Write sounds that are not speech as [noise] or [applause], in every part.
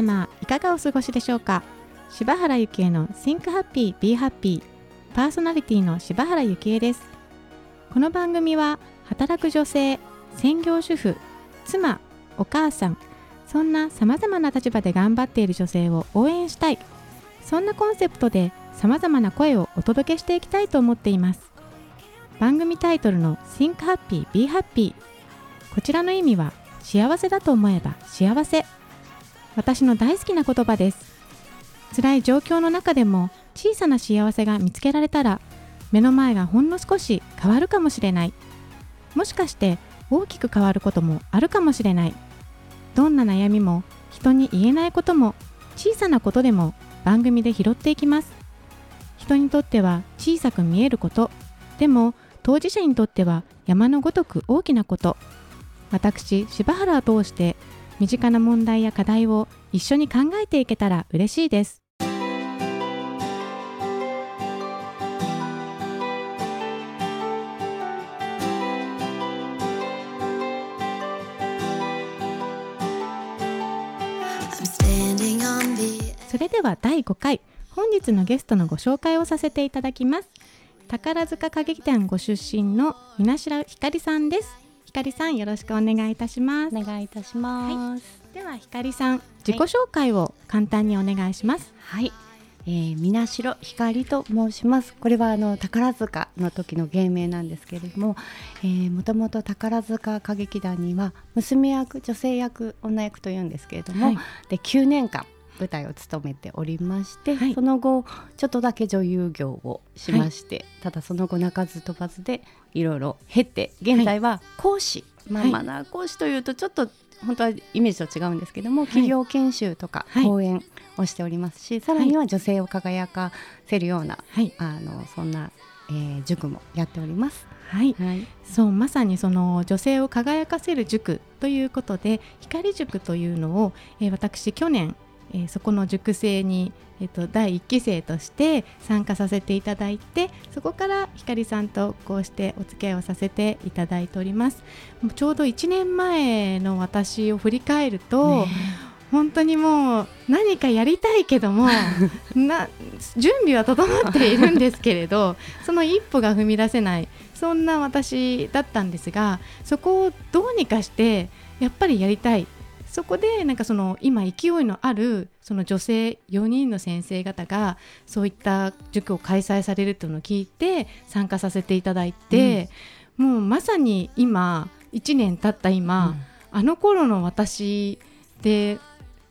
様いかがお過ごしでしょうか？柴原幸恵の Think Happy Be Happy パーソナリティの柴原幸恵です。この番組は働く女性専業主婦妻お母さんそんな様々な立場で頑張っている女性を応援したい。そんなコンセプトで様々な声をお届けしていきたいと思っています。番組タイトルの Think Happy Be Happy こちらの意味は幸せだと思えば幸せ。私の大好きな言葉です。辛い状況の中でも小さな幸せが見つけられたら目の前がほんの少し変わるかもしれない。もしかして大きく変わることもあるかもしれない。どんな悩みも人に言えないことも小さなことでも番組で拾っていきます。人にとっては小さく見えること。でも当事者にとっては山のごとく大きなこと。私柴原を通して身近な問題や課題を一緒に考えていけたら嬉しいです。それでは第5回本日のゲストのご紹介をさせていただきます。宝塚歌劇団ご出身の皆白ひかりさんですひかりさんよろしくお願いいたします。お願いいたします、はい、ではひかりさん自己紹介を簡単にお願いします。はい、えー、皆代ひかりと申します。これはあの宝塚の時の芸名なんですけれども、えー、もともと宝塚歌劇団には娘役女性役女役というんですけれども、はい、で9年間舞台を務めておりまして、はい、その後ちょっとだけ女優業をしまして、はい、ただその後鳴かず飛ばずでいろいろ経て現在は講師、まあ、マナー講師というとちょっと本当はイメージと違うんですけども、企業研修とか講演をしておりますし、さらには女性を輝かせるような、あのそんな、えー、塾もやっております。はい、はい、そうまさにその女性を輝かせる塾ということで光塾というのを、えー、私去年えー、そこの塾生に、えーと、第1期生として参加させていただいてそこからひかりさんとこうしてお付き合いをさせていただいております。ちょうど1年前の私を振り返ると、ね、本当にもう何かやりたいけども [laughs] な準備は整っているんですけれど [laughs] その一歩が踏み出せないそんな私だったんですがそこをどうにかしてやっぱりやりたいそこでなんかその今勢いのあるその女性4人の先生方がそういった塾を開催されるというのを聞いて参加させていただいて、うん、もうまさに今1年経った今、うん、あの頃の私って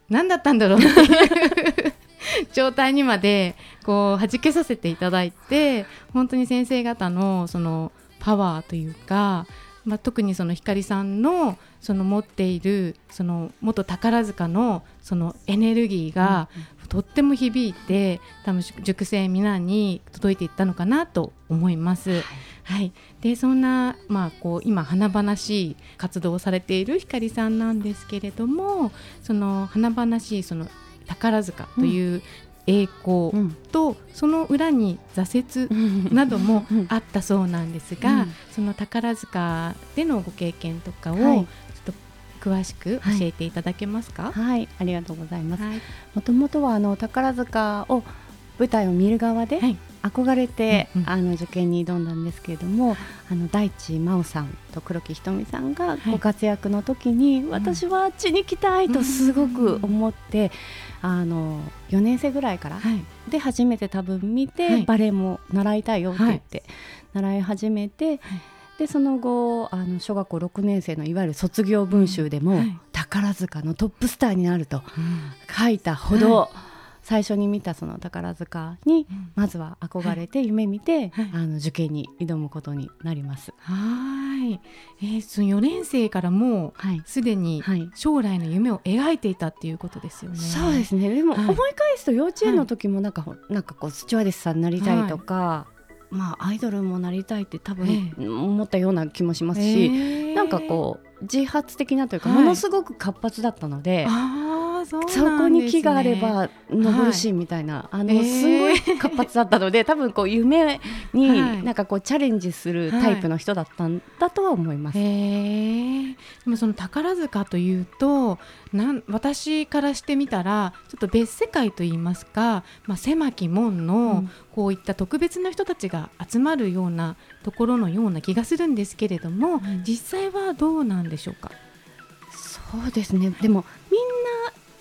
何だったんだろうっていう [laughs] 状態にまでこう弾けさせていただいて本当に先生方のそのパワーというかまあ、特にその光さんのその持っているその元宝塚のそのエネルギーがとっても響いて多分塾生皆に届いていったのかなと思います。はい、はい、でそんな、まあ、こう今華々しい活動をされている光さんなんですけれどもその華々しいその宝塚という栄光と、その裏に挫折 [laughs] などもあったそうなんですが、その宝塚でのご経験とかを、ちょっと詳しく教えていただけますか？はい、はい、ありがとうございます。もともとはあの宝塚を舞台を見る側で憧れて、はい、あの受験に挑んだんですけれども、あの大地真央さんと黒木瞳さんがご活躍の時に、はい、私はあっちに行きたいとすごく思って。あの4年生ぐらいから、はい、で初めて多分見て、はい、バレエも習いたいよって言って、習い始めて、でその後あの小学校6年生のいわゆる卒業文集でも、宝塚のトップスターになると書いたほど。最初に見たその宝塚にまずは憧れて夢見て、はい、あの受験に挑むことになります。はい、えー、その4年生からもうすでに将来の夢を描いていたっていうことですよね。そうですね。でも思い返すと幼稚園の時もなんか、はい、なんかこうスチュワーデスさんになりたいとか。まあ、アイドルもなりたいって多分思ったような気もしますし、えー、なんかこう自発的なというか、ものすごく活発だったので、そこに木があれば登るしみたいな、はい、あの、すごい活発だったので多分こう夢になんかこうチャレンジするタイプの人だったんだとは思います。はい、でもその宝塚というとなん私からしてみたらちょっと別世界といいますか、まあ、狭き門のこういった特別な人たちが集まるようなところのような気がするんですけれども、うん、実際はどうなんでしょうか？そうですね。でもみんな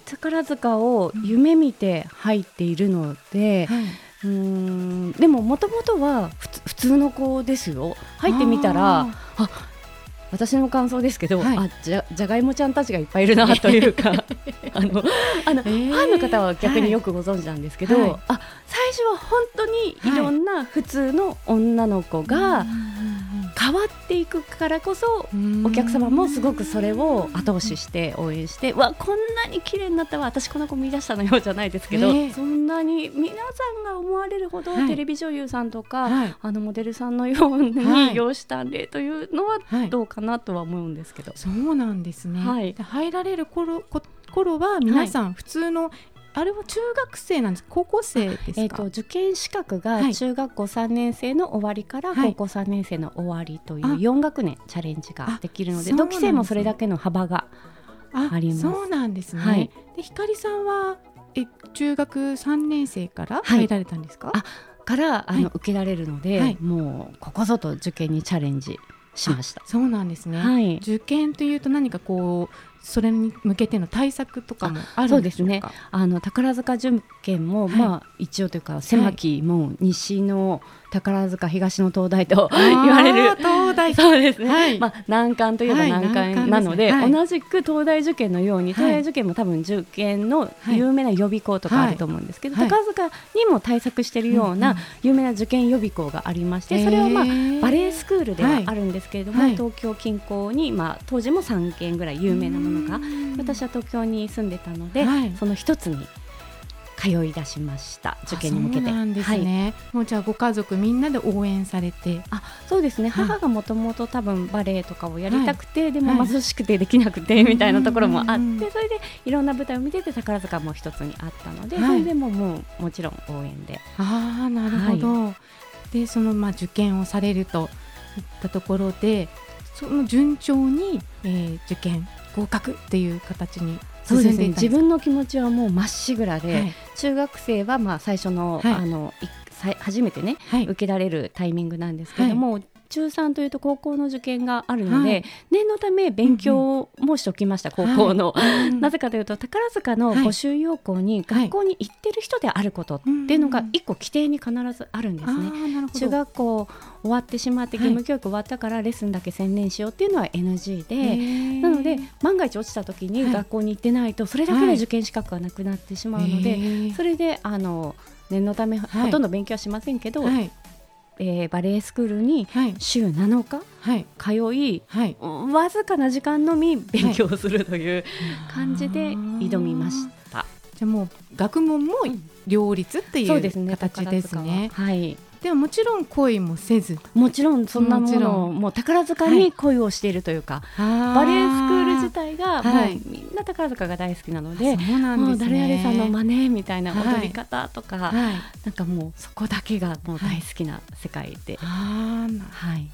宝塚を夢見て入っているので、はい、うんでももともとは普通の子ですよ。入ってみたらあ私の感想ですけど、はい、あじゃじゃがいもちゃんたちがいっぱいいるな [laughs] というかあのあの、えー、ファンの方は逆によくご存知なんですけど、はい、あ最初は本当にいろんな普通の女の子が、はい変わっていくからこそお客様もすごくそれを後押しして応援してわこんなに綺麗になったわ私この子見出したのよじゃないですけど、え。ー、そんなに皆さんが思われるほど、テレビ女優さんとか、はい、あのモデルさんのように容姿端麗というのはどうかなとは思うんですけど、そうなんですね、はい、入られる頃頃は皆さん普通のあれは中学生なんです。高校生ですか、えーと、受験資格が中学校3年生の終わりから高校3年生の終わりという4学年チャレンジができるので、同期生もそれだけの幅があります。そうなんですね、はい、で光さんはえ中学3年生から入られたんですか、はい、からあの、受けられるので、もうここぞと受験にチャレンジしました。そうなんですね、はい、受験というと何かこうそれに向けての対策とかもあるんですね。あの宝塚受験も、はい、まあ一応というか狭き門、はい、西の宝塚東の東大と言われる。東大。そうですね、はい、まあ、難関といえば難関なのではい。でね、同じく東大受験のように、東大受験も多分受験の有名な予備校とかあると思うんですけど、宝塚にも対策しているような有名な受験予備校がありまして、それは、まあ、バレエスクールではあるんですけれども、東京近郊に、まあ、当時も3軒ぐらい有名なものが私は東京に住んでたので、その一つに通い出しました。受験に向けて。なんですね、はい、もうじゃあご家族みんなで応援されて。あそうですね、はい、母がもともと多分バレエとかをやりたくて、はい、でも貧しくてできなくてみたいなところもあってそれでいろんな舞台を見てて宝塚も一つにあったので、それでももうもちろん応援で。ああなるほど、でそのまあ受験をされるといったところでその順調に、えー、受験合格っていう形にそうですね。自分の気持ちはもうまっしぐらで、はい、中学生はまあ最初の,、はい、あの初めてね、はい、受けられるタイミングなんですけども、中3というと高校の受験があるので、はい、念のため勉強もしておきました、うんうん、高校の、はい、なぜかというと宝塚の募集要項に学校に行ってる人であることっていうのが一個規定に必ずあるんですね、中学校終わってしまって義務教育終わったからレッスンだけ専念しようっていうのは NG で、なので万が一落ちた時に学校に行ってないとそれだけで受験資格がなくなってしまうので、それであの念のためほとんど勉強はしませんけど、はい、えー、バレエスクールに週7日通い、はい、わずかな時間のみ勉強するという感じで挑みました。じゃもう学問も両立っていう形ですね。はい、でももちろん恋もせず。もちろんそんなものもう宝塚に恋をしているというか、はい、バレエスクール自体がもうみんな宝塚が大好きなので、はい、ですね、誰々さんの真似みたいな踊り方とか、はい、なんかもうそこだけがもう大好きな世界で。はい、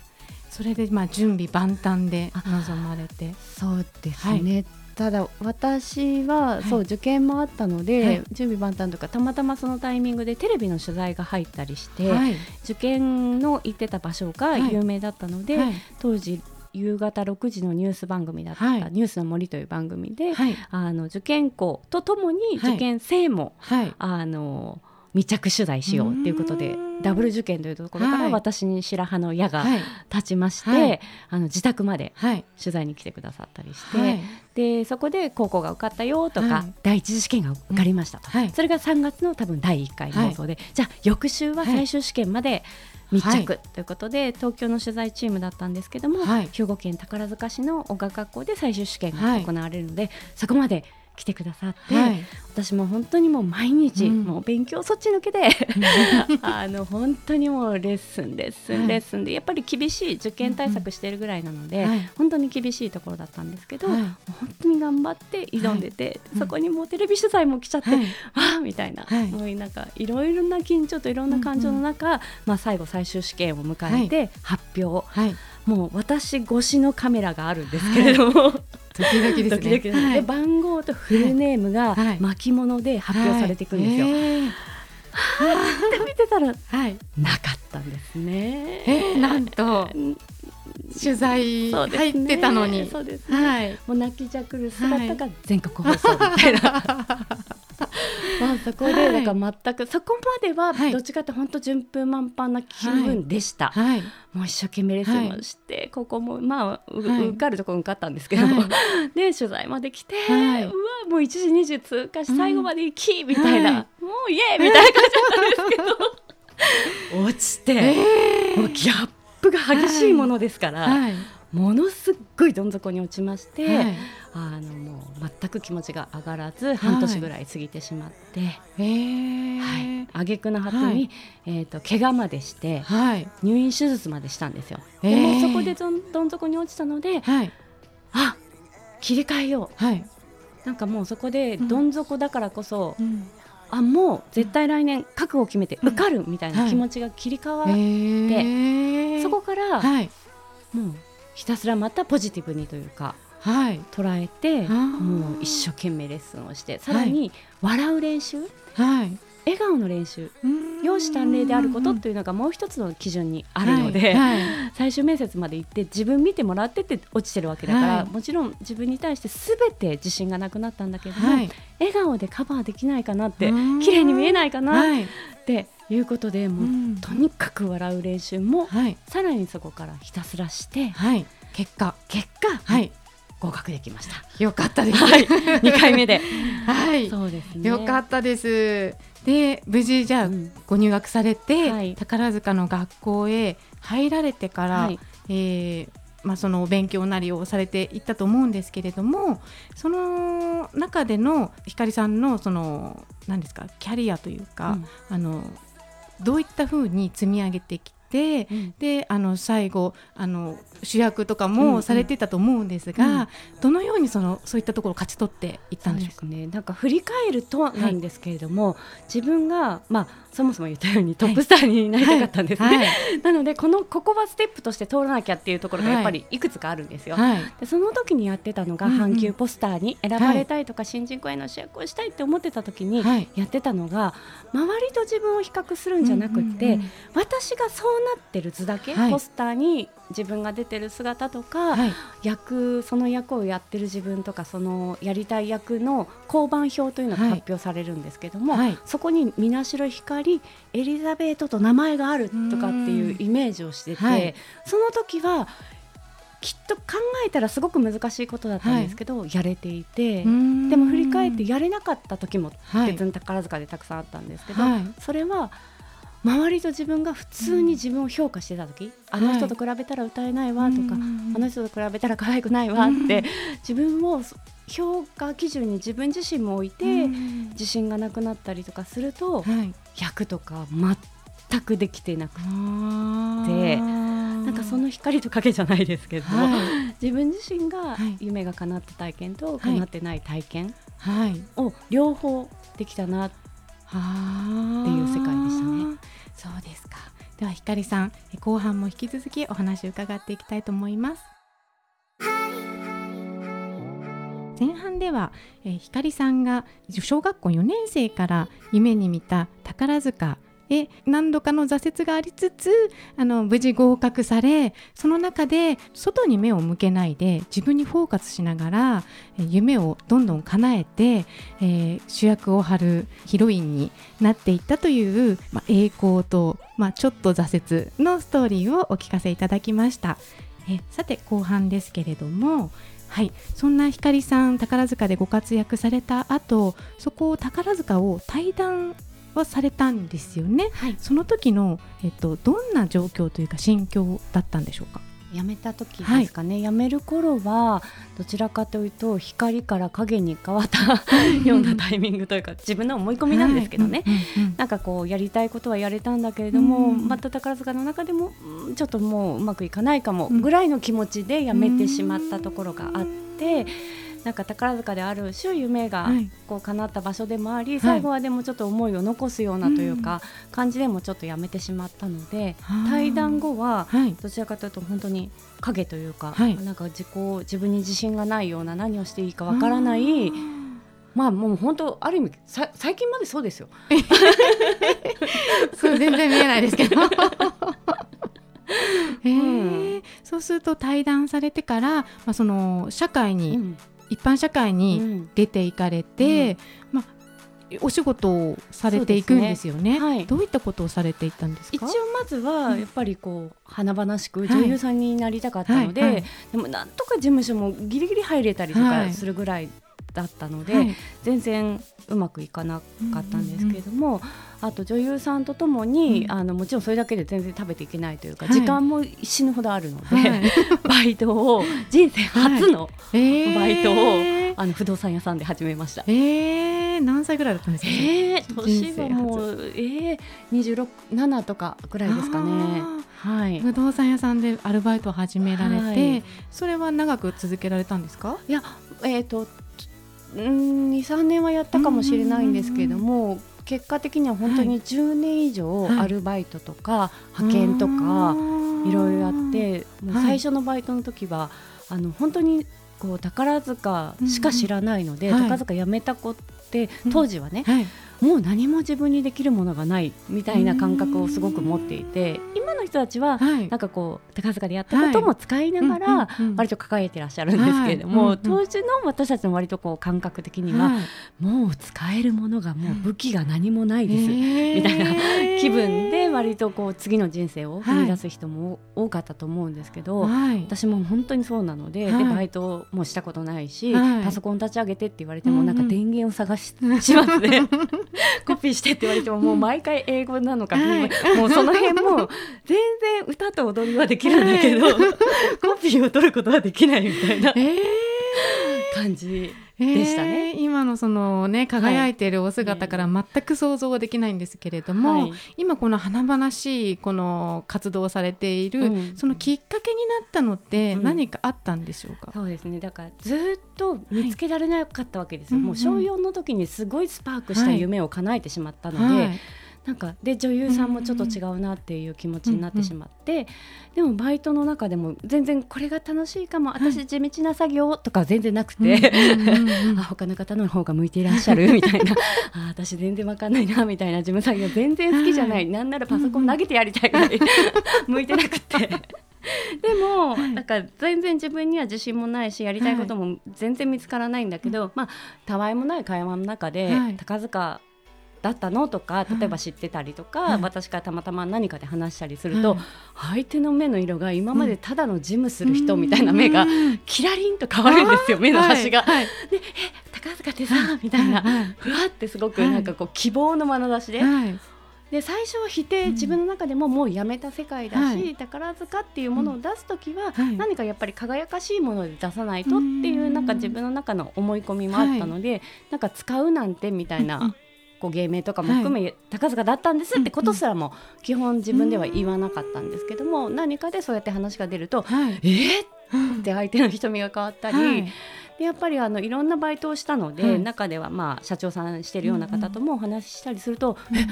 それでまあ準備万端で臨まれて。そうですね、ただ私は、そう受験もあったので、はい、準備万端とかたまたまそのタイミングでテレビの取材が入ったりして、はい、受験の行ってた場所が有名だったので、当時夕方6時のニュース番組だった、はい、ニュースの森という番組で、はい、あの受験校とともに受験生も、はい、あの密着取材しようっていうことでダブル受験というところから私に白羽の矢が立ちまして、はい、あの自宅まで取材に来てくださったりして、はい、でそこで高校が受かったよとか、はい、第一次試験が受かりましたと、それが3月の多分第1回の放送で、じゃあ翌週は最終試験まで密着ということで、東京の取材チームだったんですけども、兵庫県宝塚市の音楽学校で最終試験が行われるので、そこまで来てくださって、はい、私も本当にもう毎日、うん、もう勉強そっち抜けで [laughs] あの本当にもうレッスンレッスンレッスンで、やっぱり厳しい受験対策してるぐらいなので、はい、本当に厳しいところだったんですけど、はい、本当に頑張って挑んでて、そこにもうテレビ取材も来ちゃって、わあみたいな、もうなんかいろいろな緊張といろんな感情の中、まあ、最後最終試験を迎えて発表、もう私越しのカメラがあるんですけれども、ドキドキですね。ドキドキで番号とフルネームが巻物で発表されていくんですよ。はあって見てたら、はい、なかったんですね。えー、なんと取材入ってたのに、そうですね。はい、もう泣きじゃくる姿が全国放送みたいな。[laughs] [laughs] まあそこでだから全く、そこまではどっちかって本当順風満帆な気分でした。はい、もう一生懸命レッスンをして、はい、ここもまあ、はい、受かるところ受かったんですけど [laughs] で取材まで来て、はい、うわもう1時20通過し最後まで行き、みたいな、もうイエーイみたいな感じだったんですけど。[laughs] 落ちて、えー、もうギャップが激しいものですから。ものすっごいどん底に落ちまして、はい、あのもう全く気持ちが上がらず半年ぐらい過ぎてしまって、はい、はい、挙句の果てに、はい、えーと、怪我までして、はい、入院手術までしたんですよ。でもそこでどんどん底に落ちたので、はい、あ切り替えよう、はい、なんかもうそこでどん底だからこそ、うん、あもう絶対来年覚悟を決めて受かるみたいな気持ちが切り替わって、そこから、もうひたすらまたポジティブにというか、はい、捉えてもう一生懸命レッスンをしてさらに笑う練習、はい、笑顔の練習容姿端麗であることというのがもう一つの基準にあるので、はい。はい、最終面接まで行って自分見てもらってって落ちてるわけだから、はい、もちろん自分に対してすべて自信がなくなったんだけども、笑顔でカバーできないかなって綺麗に見えないかなっていうことでもう、うん、とにかく笑う練習も、はい、さらにそこからひたすらして、はい、結果。結果、はい、合格できました。よかったです。はい、[laughs] 2回目で。はい、そうですね。よかったです。で、無事じゃあ、うん、ご入学されて、はい、宝塚の学校へ入られてから、はい、えー、まあ、そのお勉強なりをされていったと思うんですけれどもその中での光さんのその何ですかキャリアというか、うん、あのどういったふうに積み上げてきて、うん、であの最後あの主役とかもされてたと思うんですが、うん。うん、どのようにそのそういったところを勝ち取っていったんでしょうかね。なんか振り返るとなんですけれども、はい、自分がまあそもそも言ったようにトップスターになりたかったんですね。はい。はい、なのでこのここはステップとして通らなきゃっていうところがやっぱりいくつかあるんですよ。でその時にやってたのが阪急ポスターに選ばれたいとか、新人公演の主役をしたいって思ってた時にやってたのが、周りと自分を比較するんじゃなくて、私がそうなってる図だけ、ポスターに自分が出てる姿とか、はい、役その役をやってる自分とかそのやりたい役の交番表というのが発表されるんですけども、はい、そこに「水代光エリザベート」と名前があるとかっていうイメージをしてて、はい、その時はきっと考えたらすごく難しいことだったんですけど、やれていてでも振り返ってやれなかった時も別に宝塚でたくさんあったんですけど、それは周りと自分が普通に自分を評価してた時、うん、あの人と比べたら歌えないわとか、はい、あの人と比べたら可愛くないわって、自分を評価基準に自分自身も置いて、自信がなくなったりとかすると、はい、役とか全くできてなくて。なんかその光と影じゃないですけど、はい、自分自身が夢が叶った体験と叶ってない体験を両方できたなってっていう世界でしたね。そうですか。では光さん。後半も引き続きお話を伺っていきたいと思います。前半では、えー、光さんが小学校4年生から夢に見た宝塚え何度かの挫折がありつつあの無事合格されその中で外に目を向けないで自分にフォーカスしながら夢をどんどん叶えて、えー、主役を張るヒロインになっていったという、まあ、栄光と、まあ、ちょっと挫折のストーリーをお聞かせいただきました。えさて後半ですけれどもはい、そんな光さん宝塚でご活躍された後そこを宝塚を退団はされたんですよね、はい、その時の、えっと、どんな状況というか心境だったんでしょうか？辞めた時ですかね、はい、辞める頃はどちらかというと光から影に変わったようなタイミングというか自分の思い込みなんですけどね、はいなんかこうやりたいことはやれたんだけれども、うん、また宝塚の中でもちょっともううまくいかないかもぐらいの気持ちで辞めてしまったところがあって。なんか宝塚である種夢がこう叶った場所でもあり、はい、最後はでもちょっと思いを残すようなというか、感じでもちょっとやめてしまったので、対談後はどちらかというと本当に影というか、はい、なんか自己自分に自信がないような何をしていいかわからない。まあもう本当ある意味さ最近までそうですよ。[laughs] そう全然見えないですけど。[laughs] えー、うん、そうすると対談されてから、まあ、その社会に一般社会に出ていかれて、うん、まあ、お仕事をされていくんですよね、ね。はい、どういったことをされていったんですか？一応まずはやっぱりこう華々しく女優さんになりたかったので、はいはい、でもなんとか事務所もギリギリ入れたりとかするぐらいだったので、全然うまくいかなかったんですけれども。うんうんうんあと女優さんとともに、うん、あのもちろんそれだけで全然食べていけないというか、はい、時間も死ぬほどあるので、はい、バイトを人生初のバイトを、えー、あの不動産屋さんで始めました。えー、何歳ぐらいだったんですか、えー、年はもう、えー、26、7とかぐらいですかね。はい、不動産屋さんでアルバイトを始められて、はい、それは長く続けられたんですか？いや、えーと、うん23年はやったかもしれないんですけれども、結果的には本当に10年以上アルバイトとか派遣とかいろいろあってもう最初のバイトの時はあの本当にこう宝塚しか知らないので、宝塚辞めた子って当時はね、もう何も自分にできるものがないみたいな感覚をすごく持っていて今の人たちは、なんかこう宝塚でやったことも使いながら割と抱えてらっしゃるんですけれども、当時の私たちの割とこう感覚的には、もう使えるものがもう武器が何もないです、みたいな気分で割とこう次の人生を踏み出す人も多かったと思うんですけど、私も本当にそうなので,、でバイトもしたことないし、パソコン立ち上げてって言われてもなんか電源を探し,、しますね。[laughs] [laughs] コピーしてって言われてももう毎回英語なのか、はい、もうその辺も全然歌と踊りはできるんだけど、はい、コピーを取ることはできないみたいな感じ。でしたね、えー、今のそのね輝いているお姿から全く想像はできないんですけれども、はい、今この華々しいこの活動をされている、うん、そのきっかけになったのって何かあったんでしょうか、うん、そうですね。だからずっと見つけられなかったわけですよ、はい、もう小4の時にすごいスパークした夢を叶えてしまったので、はいなんかで女優さんもちょっと違うなっていう気持ちになってしまって、でもバイトの中でも全然これが楽しいかも、はい、私地道な作業とか全然なくて、[laughs] あ他の方の方が向いていらっしゃるみたいな。[laughs] あ私全然わかんないなみたいな事務作業全然好きじゃない、はい、なんならパソコン投げてやりたいぐらい [laughs] 向いてなくて。でも、はい、なんか全然自分には自信もないしやりたいことも全然見つからないんだけど、はい、まあたわいもない会話の中で、はい、高塚だったの？とか例えば知ってたりとか、はい、私からたまたま何かで話したりすると、はい、相手の目の色が今までただの事務する人みたいな目がキラリンと変わるんですよ、目の端が。はい、でえ高塚ってさみたいな、ふわってすごくなんかこう希望の眼差しで。で最初は否定、自分の中でももうやめた世界だし、はい、宝塚っていうものを出す時は、何かやっぱり輝かしいもので出さないとっていうなんか自分の中の思い込みもあったので、なんか使うなんてみたいなこう芸名とかも含め、はい、高塚だったんですってことすらも基本自分では言わなかったんですけども、うん、何かでそうやって話が出ると、はい、えー、って相手の瞳が変わったり。はい。でやっぱりあのいろんなバイトをしたので、はい、中ではまあ社長さんしてるような方ともお話ししたりすると、うんうん、え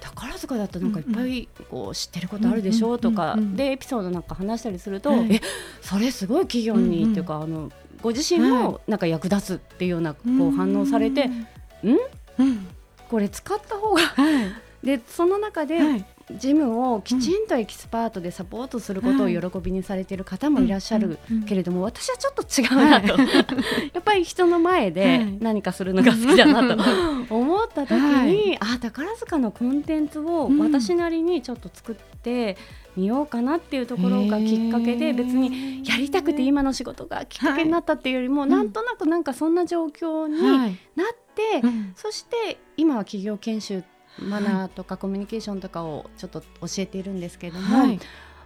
宝塚だったらなんかいっぱいこう知ってることあるでしょとかでエピソードなんか話したりすると、えそれすごい企業にっていうかあのご自身もなんか役立つっていうようなこう反応されて、うん、うんこれ使った方が、はい、でその中で、はいジムをきちんとエキスパートでサポートすることを喜びにされている方もいらっしゃるけれども、私はちょっと違うなと、[laughs] やっぱり人の前で何かするのが好きだなと [laughs] 思った時に、あ宝塚のコンテンツを私なりにちょっと作ってみようかなっていうところがきっかけで別にやりたくて今の仕事がきっかけになったっていうよりも、なんとなくなんかそんな状況になって、そして今は企業研修マナーとかコミュニケーションとかをちょっと教えているんですけれども、はい、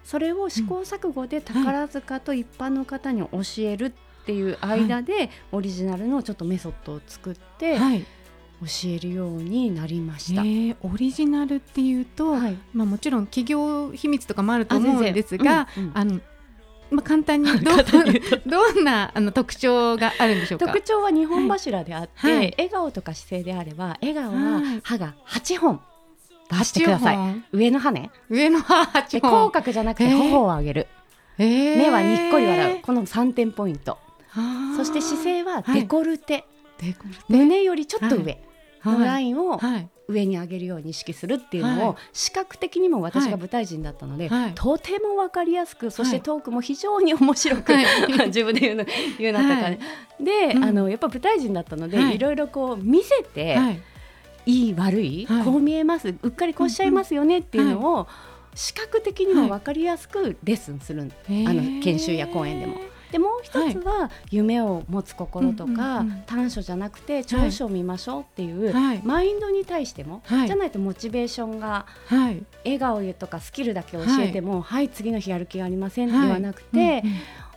それを試行錯誤で宝塚と一般の方に教えるっていう間で、オリジナルのちょっとメソッドを作って、はい。教えるようになりました、えー、オリジナルっていうと、はい、まあ、もちろん企業秘密とかもあると思うんですが、うんうん、あのまあ、簡単に [laughs] ど [laughs] どんなあの特徴があるんでしょうか？特徴は2本柱であって、はい、笑顔とか姿勢であれば笑顔は歯が8本出してください。上の歯ね上の歯8本。口角じゃなくて頬を上げる、えー、目はにっこり笑う。この3点ポイント。そして姿勢はデコルテ、はい、胸よりちょっと上、のラインを上に上げるように意識するっていうのを視覚的にも私が舞台人だったので、はい、とても分かりやすくそしてトークも非常に面白く、はい、[laughs] 自分で言うの言うなったかね、で、うん、あのやっぱ舞台人だったので、はい、いろいろこう見せて、い。い悪い、こう見えますうっかりこうしちゃいますよねっていうのを、視覚的にも分かりやすくレッスンする、あの研修や講演でも。でもう一つは夢を持つ心とか、短所じゃなくて長所を見ましょうっていう、マインドに対しても、じゃないとモチベーションが、笑顔とかスキルだけ教えても、はい。次の日やる気がありませんではなくて、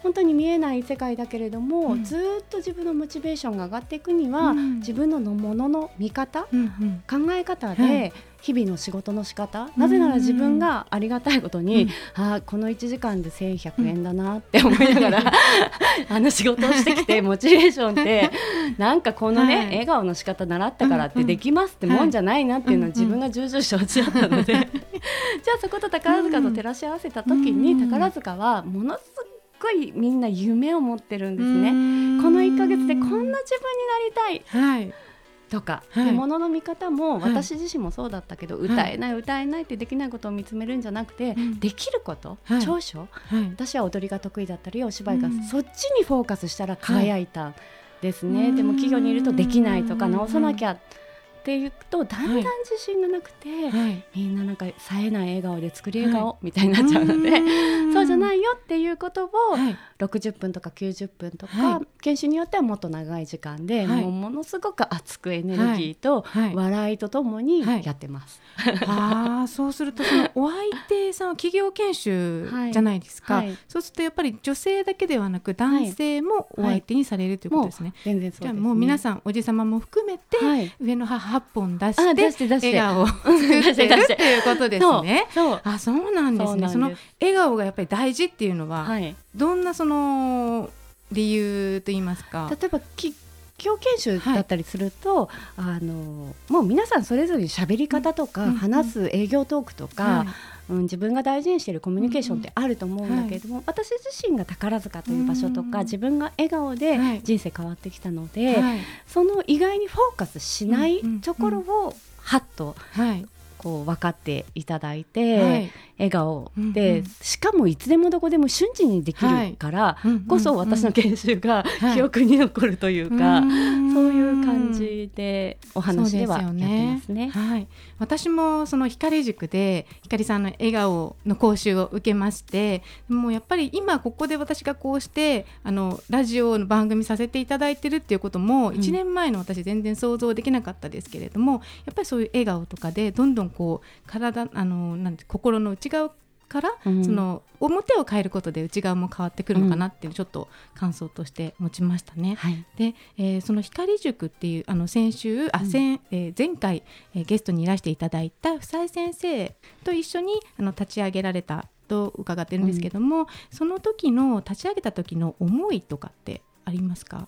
本当に見えない世界だけれども、うん、ずっと自分のモチベーションが上がっていくには、うん、自分のものの見方、うんうん、考え方で、日々の仕事の仕方、なぜなら自分がありがたいことに、うん、あこの1時間で1100円だなって思いながら、あの仕事をしてきて [laughs] モチベーションってなんかこのね、はい、笑顔の仕方習ったからってできますってもんじゃないなっていうのは自分が重々承知だったので。[laughs] じゃあそこと宝塚と照らし合わせた時に宝塚はものすごいみんな夢を持ってるんですね。この1ヶ月でこんな自分になりたい、はい、とか、はい、ものの見方も私自身もそうだったけど、はい、歌えない歌えないってできないことを見つめるんじゃなくて、できること、長所、私は踊りが得意だったりお芝居が、そっちにフォーカスしたら輝いたですね、でも企業にいるとできないとか直さなきゃ。っていくとだんだん自信がなくて、はい、みんななんか冴えない笑顔で作り笑顔、はい、みたいになっちゃうので、そうじゃないよっていうことを、はい、60分とか90分とか、研修によってはもっと長い時間で、もうものすごく熱くエネルギーと笑いとともにやってます。あそうするとそのお相手さんは企業研修じゃないですか、そうするとやっぱり女性だけではなく男性もお相手にされるということですね。全然そうじゃあもう皆さんおじ様も含めて、上の母8本出して笑顔を作ってる [laughs] っていうことですね。あそうなんですね。その笑顔がやっぱり大事っていうのは、はい、どんなその理由と言いますか？例えばき教研修だったりすると、はい、あのもう皆さんそれぞれ喋り方とか、うん、話す営業トークとか、うん、自分が大事にしているコミュニケーションってあると思うんだけれども、はい、私自身が宝塚という場所とか、自分が笑顔で人生変わってきたので、はい、その意外にフォーカスしないところをはっとこう分かっていただいて、はい、笑顔。で、うんうん、しかもいつでもどこでも瞬時にできるからこそ私の研修が記憶に残るというか、はい、そういう感じでお話ではやってますね。ね。はい、私もその光塾で光さんの笑顔の講習を受けましてもうやっぱり今ここで私がこうしてあのラジオの番組させていただいてるっていうことも1年前の私全然想像できなかったですけれども、やっぱりそういう笑顔とかでどんどんこう体あのなんて心の内側から、うん、その表を変えることで内側も変わってくるのかなっていうちょっと感想として持ちましたね。はい、で、えー、その光塾っていうあの先週あ、先えー、前回、えー、ゲストにいらしていただいた房井先生と一緒にあの立ち上げられたと伺ってるんですけども、うん、その時の立ち上げた時の思いとかってありますか？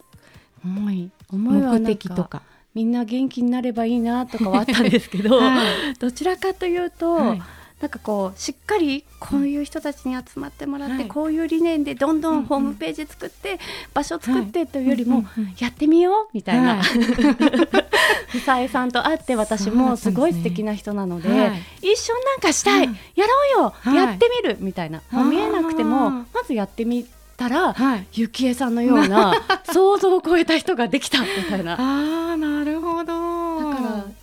思い。思い目的とか。みんな元気になればいいなとかはあったんですけど、[laughs] はい、どちらかというと、はい、なんかこうしっかりこういう人たちに集まってもらって、うん、こういう理念でどんどんホームページ作って、うんうん、場所作ってというよりも、やってみようみたいな、はい、[laughs] 房江さんと会って私もすごい素敵な人なので、ね、一緒なんかしたい、やろうよ、やってみるみたいな、もう見えなくてもまずやってみたら、はい、ゆきえさんのような [laughs] 想像を超えた人ができたみたいな。あな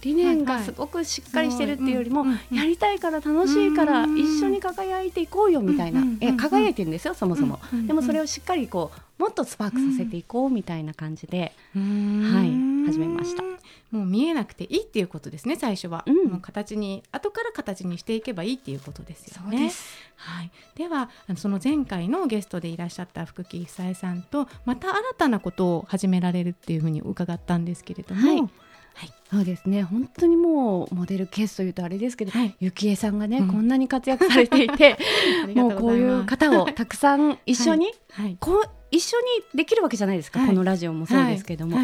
理念がすごくしっかりしてるっていうよりも、やりたいから楽しいから一緒に輝いていこうよみたいな、え輝いてるんですよそもそも、でもそれをしっかりこうもっとスパークさせていこうみたいな感じで、はい始めました。もう見えなくていいっていうことですね最初は、うん、もう形に後から形にしていけばいいっていうことですよね。はい、ではその前回のゲストでいらっしゃった福木久恵さんとまた新たなことを始められるっていうふうに伺ったんですけれども、はいはい、そうですね。本当にもうモデルケースというとあれですけど、はい、ゆきえさんがね、うん、こんなに活躍されていて [laughs] もうこういう方をたくさん一緒に、はい、こう一緒にできるわけじゃないですか、このラジオもそうですけども、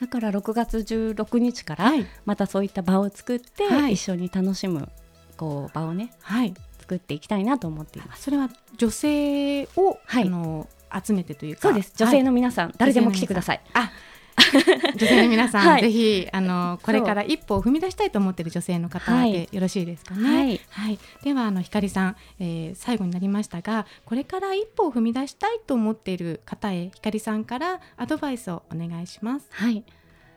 だから6月16日からまたそういった場を作って、一緒に楽しむこう場をね、はい、作っていきたいなと思っています。それは女性を、はい、あの集めてというか。そうです。女性の皆さん、誰でも来てください。あ女性の皆さん、はい、ぜひあのこれから一歩を踏み出したいと思っている女性の方でよろしいですかね？はい、はい、ではあの光さん、えー、最後になりましたがこれから一歩を踏み出したいと思っている方へ光さんからアドバイスをお願いします。はい。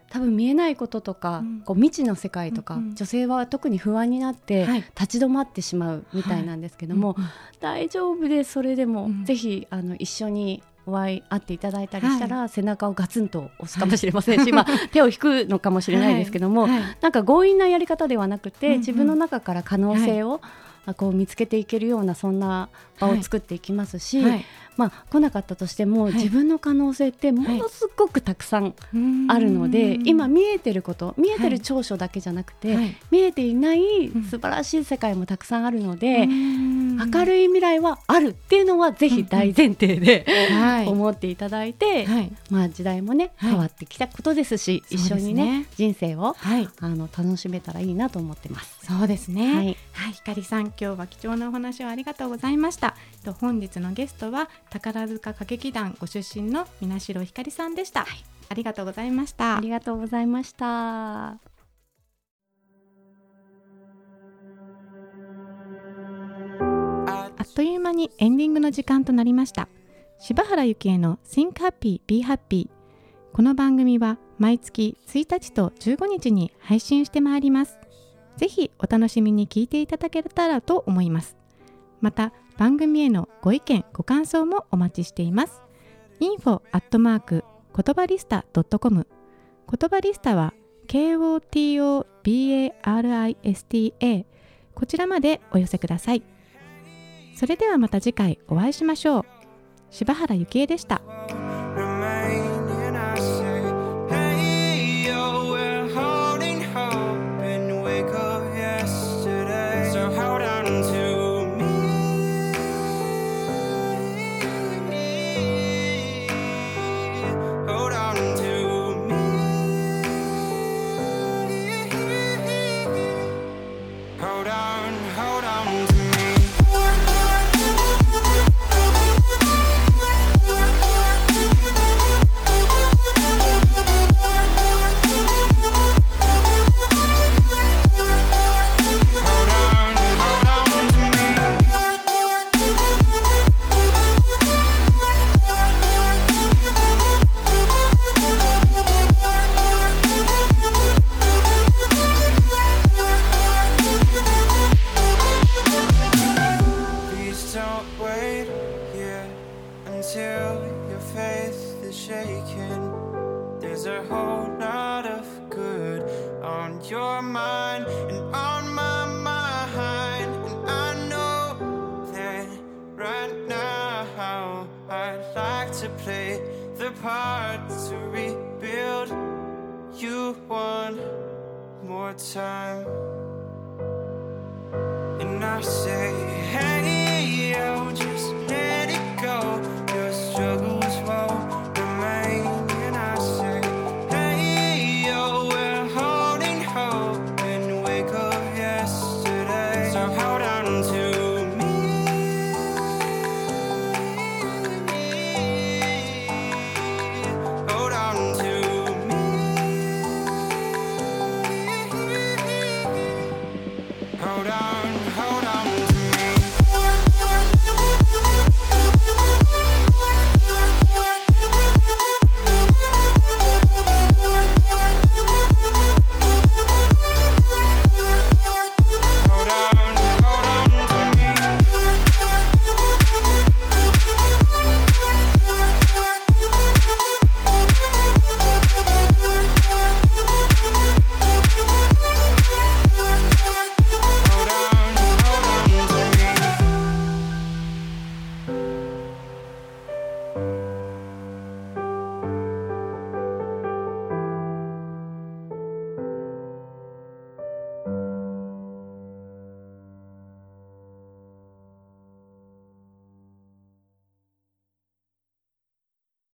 多分見えないこととか、うん、こう未知の世界とか、うんうん、女性は特に不安になって立ち止まってしまうみたいなんですけども、はい、大丈夫です。それでも、うん、ぜひあの一緒にお会い会っていただいたりしたら、はい、背中をガツンと押すかもしれませんし、[laughs] まあ、手を引くのかもしれないですけども、はい。はい、なんか強引なやり方ではなくて、うんうん、自分の中から可能性を、こう見つけていけるようなそんな場を作っていきますし、まあ、来なかったとしても、はい、自分の可能性ってものすごくたくさんあるので、はい、今見えてること見えてる長所だけじゃなくて、はい、見えていない素晴らしい世界もたくさんあるので、明るい未来はあるっていうのはぜひ大前提で、思っていただいて、まあ、時代もね変わってきたことですし、一緒にね、ね、人生を、あの楽しめたらいいなと思ってます。そうですね、はい、ひかりさん今日は貴重なお話をありがとうございました。本日のゲストは宝塚歌劇団ご出身の皆代ひかりさんでした、はい、ありがとうございました。ありがとうございました。あっという間にエンディングの時間となりました。柴原幸恵の Think Happy Be Happy この番組は毎月1日と15日に配信してまいります。ぜひお楽しみに聞いていただけたらと思いますまた番組へのご意見ご感想もお待ちしています。info アットマーク言葉リスタ .com 言葉リスタは KOTOBARISTA こちらまでお寄せください。それではまた次回お会いしましょう。柴原幸恵でした。